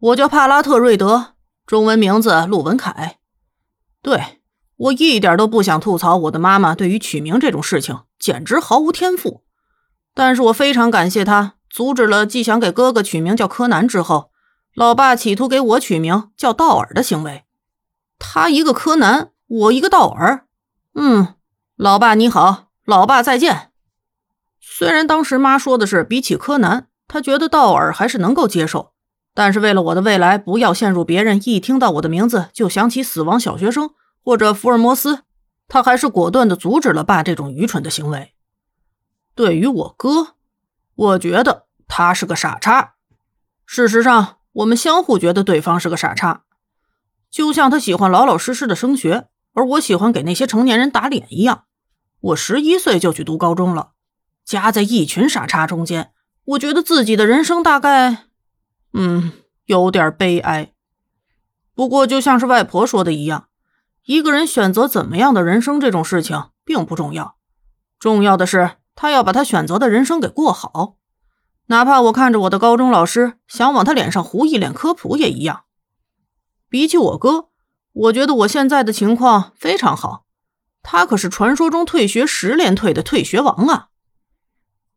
我叫帕拉特瑞德，中文名字陆文凯。对我一点都不想吐槽我的妈妈对于取名这种事情简直毫无天赋，但是我非常感谢她阻止了既想给哥哥取名叫柯南之后，老爸企图给我取名叫道尔的行为。他一个柯南，我一个道尔。嗯，老爸你好，老爸再见。虽然当时妈说的是比起柯南，她觉得道尔还是能够接受，但是为了我的未来不要陷入别人一听到我的名字就想起死亡小学生或者福尔摩斯，他还是果断地阻止了爸这种愚蠢的行为。对于我哥，我觉得他是个傻叉。事实上，我们相互觉得对方是个傻叉，就像他喜欢老老实实的升学，而我喜欢给那些成年人打脸一样。我十一岁就去读高中了。夹在一群傻叉中间，我觉得自己的人生大概，嗯，有点悲哀。不过，就像是外婆说的一样，一个人选择怎么样的人生这种事情并不重要，重要的是他要把他选择的人生给过好。哪怕我看着我的高中老师想往他脸上糊一脸科普也一样。比起我哥，我觉得我现在的情况非常好。他可是传说中退学十连退的退学王啊！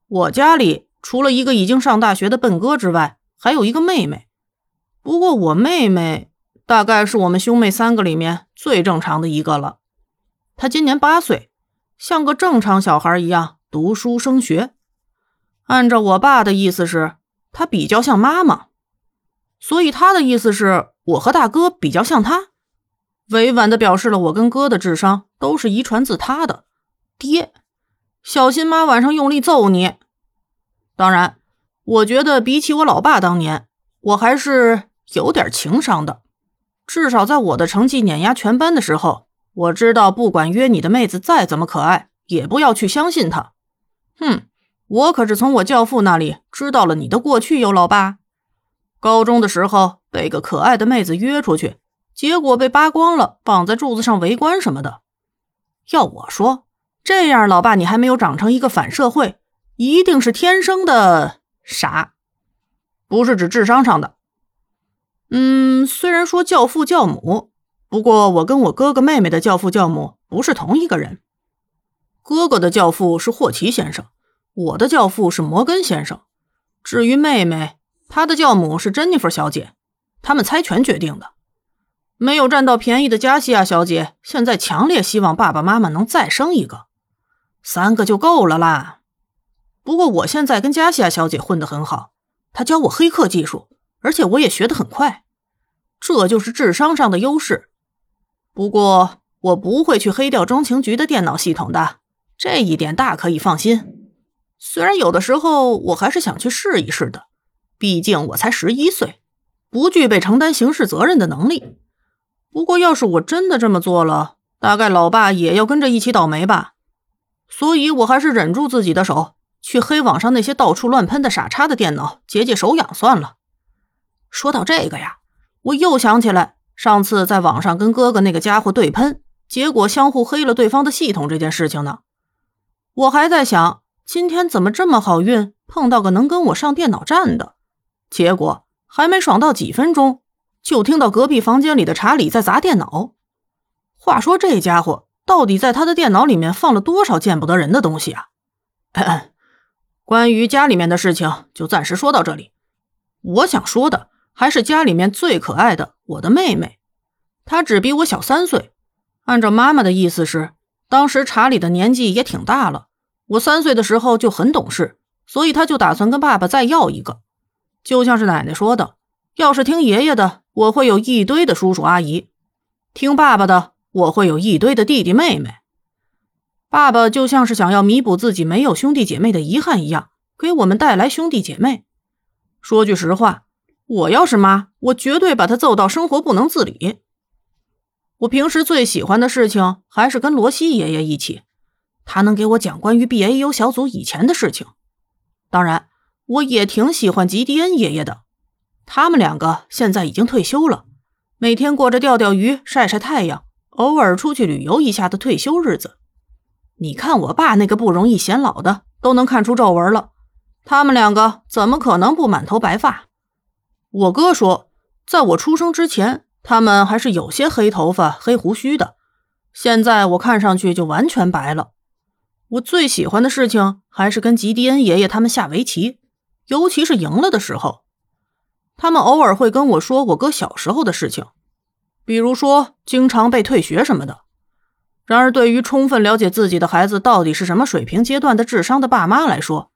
我家里除了一个已经上大学的笨哥之外，还有一个妹妹。不过我妹妹大概是我们兄妹三个里面最正常的一个了。她今年八岁，像个正常小孩一样读书升学。按照我爸的意思是，她比较像妈妈，所以他的意思是我和大哥比较像他，委婉的表示了我跟哥的智商都是遗传自他的爹。小心妈晚上用力揍你！当然，我觉得比起我老爸当年，我还是有点情商的。至少在我的成绩碾压全班的时候，我知道不管约你的妹子再怎么可爱，也不要去相信她。哼，我可是从我教父那里知道了你的过去哟，老爸。高中的时候被个可爱的妹子约出去，结果被扒光了，绑在柱子上围观什么的。要我说。这样，老爸，你还没有长成一个反社会，一定是天生的傻，不是指智商上的。嗯，虽然说教父教母，不过我跟我哥哥妹妹的教父教母不是同一个人。哥哥的教父是霍奇先生，我的教父是摩根先生。至于妹妹，她的教母是珍妮弗小姐，他们猜拳决定的。没有占到便宜的加西亚小姐，现在强烈希望爸爸妈妈能再生一个。三个就够了啦。不过我现在跟加西亚小姐混得很好，她教我黑客技术，而且我也学得很快，这就是智商上的优势。不过我不会去黑掉中情局的电脑系统的，这一点大可以放心。虽然有的时候我还是想去试一试的，毕竟我才十一岁，不具备承担刑事责任的能力。不过要是我真的这么做了，大概老爸也要跟着一起倒霉吧。所以，我还是忍住自己的手，去黑网上那些到处乱喷的傻叉的电脑，解解手痒算了。说到这个呀，我又想起来上次在网上跟哥哥那个家伙对喷，结果相互黑了对方的系统这件事情呢。我还在想，今天怎么这么好运，碰到个能跟我上电脑战的。结果还没爽到几分钟，就听到隔壁房间里的查理在砸电脑。话说这家伙。到底在他的电脑里面放了多少见不得人的东西啊？关于家里面的事情就暂时说到这里。我想说的还是家里面最可爱的我的妹妹，她只比我小三岁。按照妈妈的意思是，当时查理的年纪也挺大了，我三岁的时候就很懂事，所以他就打算跟爸爸再要一个。就像是奶奶说的，要是听爷爷的，我会有一堆的叔叔阿姨；听爸爸的。我会有一堆的弟弟妹妹，爸爸就像是想要弥补自己没有兄弟姐妹的遗憾一样，给我们带来兄弟姐妹。说句实话，我要是妈，我绝对把他揍到生活不能自理。我平时最喜欢的事情还是跟罗西爷爷一起，他能给我讲关于 BAU 小组以前的事情。当然，我也挺喜欢吉迪恩爷爷的，他们两个现在已经退休了，每天过着钓钓鱼、晒晒太阳。偶尔出去旅游一下的退休日子，你看我爸那个不容易显老的都能看出皱纹了，他们两个怎么可能不满头白发？我哥说，在我出生之前，他们还是有些黑头发、黑胡须的。现在我看上去就完全白了。我最喜欢的事情还是跟吉迪恩爷爷他们下围棋，尤其是赢了的时候。他们偶尔会跟我说我哥小时候的事情，比如说经常被退学什么的。然而，对于充分了解自己的孩子到底是什么水平阶段的智商的爸妈来说，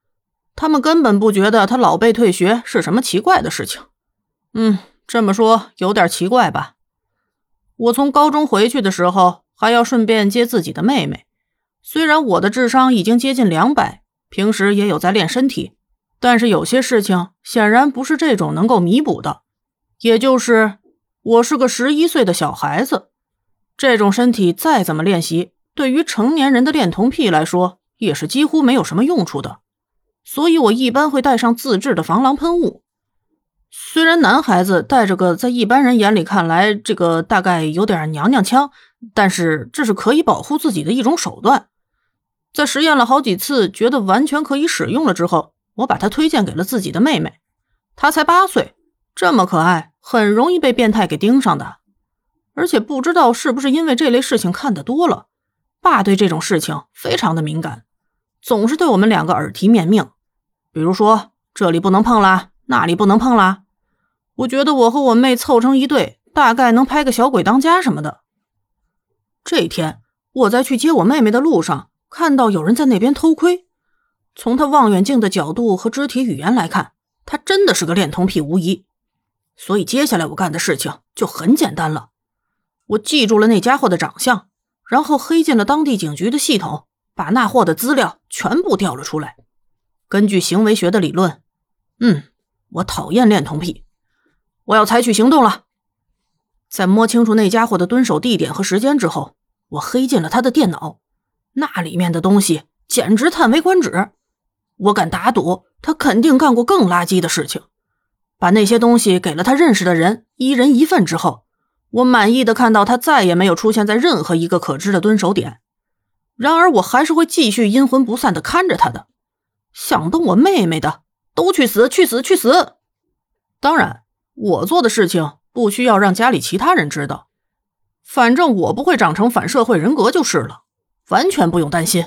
他们根本不觉得他老被退学是什么奇怪的事情。嗯，这么说有点奇怪吧？我从高中回去的时候。还要顺便接自己的妹妹。虽然我的智商已经接近两百，平时也有在练身体，但是有些事情显然不是这种能够弥补的。也就是我是个十一岁的小孩子，这种身体再怎么练习，对于成年人的恋童癖来说也是几乎没有什么用处的。所以我一般会带上自制的防狼喷雾。虽然男孩子带着个在一般人眼里看来这个大概有点娘娘腔。但是这是可以保护自己的一种手段，在实验了好几次，觉得完全可以使用了之后，我把它推荐给了自己的妹妹。她才八岁，这么可爱，很容易被变态给盯上的。而且不知道是不是因为这类事情看得多了，爸对这种事情非常的敏感，总是对我们两个耳提面命。比如说这里不能碰啦，那里不能碰啦。我觉得我和我妹凑成一对，大概能拍个小鬼当家什么的。这一天，我在去接我妹妹的路上，看到有人在那边偷窥。从他望远镜的角度和肢体语言来看，他真的是个恋童癖无疑。所以接下来我干的事情就很简单了，我记住了那家伙的长相，然后黑进了当地警局的系统，把那货的资料全部调了出来。根据行为学的理论，嗯，我讨厌恋童癖，我要采取行动了。在摸清楚那家伙的蹲守地点和时间之后，我黑进了他的电脑，那里面的东西简直叹为观止。我敢打赌，他肯定干过更垃圾的事情。把那些东西给了他认识的人，一人一份之后，我满意的看到他再也没有出现在任何一个可知的蹲守点。然而，我还是会继续阴魂不散的看着他的。想动我妹妹的，都去死，去死，去死！当然，我做的事情。不需要让家里其他人知道，反正我不会长成反社会人格就是了，完全不用担心。